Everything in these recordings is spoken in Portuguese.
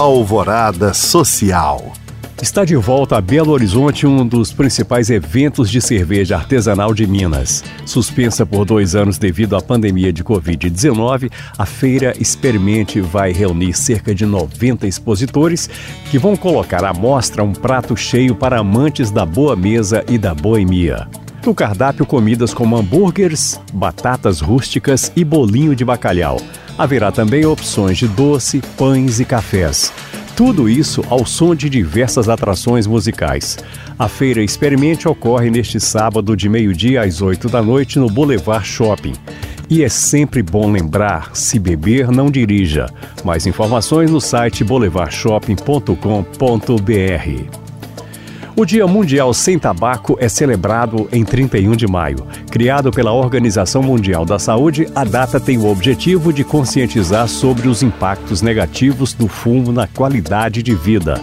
Alvorada Social. Está de volta a Belo Horizonte um dos principais eventos de cerveja artesanal de Minas. Suspensa por dois anos devido à pandemia de Covid-19, a feira Experimente vai reunir cerca de 90 expositores que vão colocar à mostra um prato cheio para amantes da boa mesa e da boemia. No cardápio, comidas como hambúrgueres, batatas rústicas e bolinho de bacalhau. Haverá também opções de doce, pães e cafés. Tudo isso ao som de diversas atrações musicais. A feira Experimente ocorre neste sábado de meio-dia às 8 da noite no Boulevard Shopping. E é sempre bom lembrar: se beber, não dirija. Mais informações no site boulevardshopping.com.br. O Dia Mundial Sem Tabaco é celebrado em 31 de maio. Criado pela Organização Mundial da Saúde, a data tem o objetivo de conscientizar sobre os impactos negativos do fumo na qualidade de vida.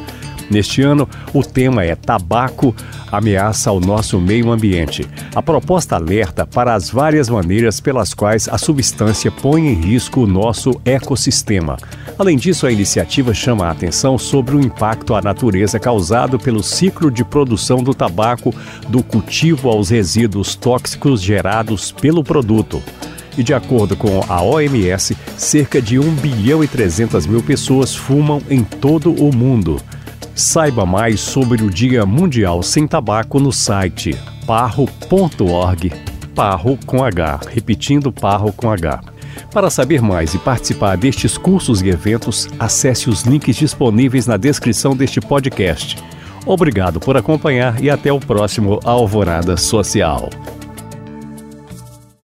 Neste ano, o tema é Tabaco ameaça ao nosso meio ambiente. A proposta alerta para as várias maneiras pelas quais a substância põe em risco o nosso ecossistema. Além disso, a iniciativa chama a atenção sobre o impacto à natureza causado pelo ciclo de produção do tabaco, do cultivo aos resíduos tóxicos gerados pelo produto. E de acordo com a OMS, cerca de 1 bilhão e 300 mil pessoas fumam em todo o mundo. Saiba mais sobre o Dia Mundial Sem Tabaco no site parro.org, parro com H, repetindo parro com H. Para saber mais e participar destes cursos e eventos, acesse os links disponíveis na descrição deste podcast. Obrigado por acompanhar e até o próximo Alvorada Social.